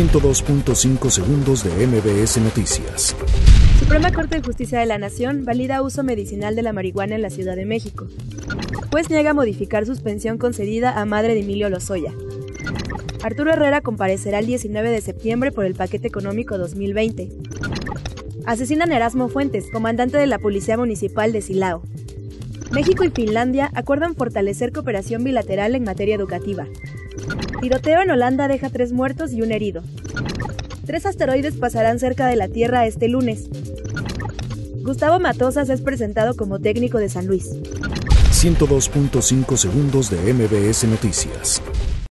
102.5 segundos de MBS Noticias. Suprema Corte de Justicia de la Nación valida uso medicinal de la marihuana en la Ciudad de México. Juez niega modificar suspensión concedida a madre de Emilio Lozoya. Arturo Herrera comparecerá el 19 de septiembre por el paquete económico 2020. Asesinan Erasmo Fuentes, comandante de la Policía Municipal de Silao. México y Finlandia acuerdan fortalecer cooperación bilateral en materia educativa. Tiroteo en Holanda deja tres muertos y un herido. Tres asteroides pasarán cerca de la Tierra este lunes. Gustavo Matosas es presentado como técnico de San Luis. 102.5 segundos de MBS Noticias.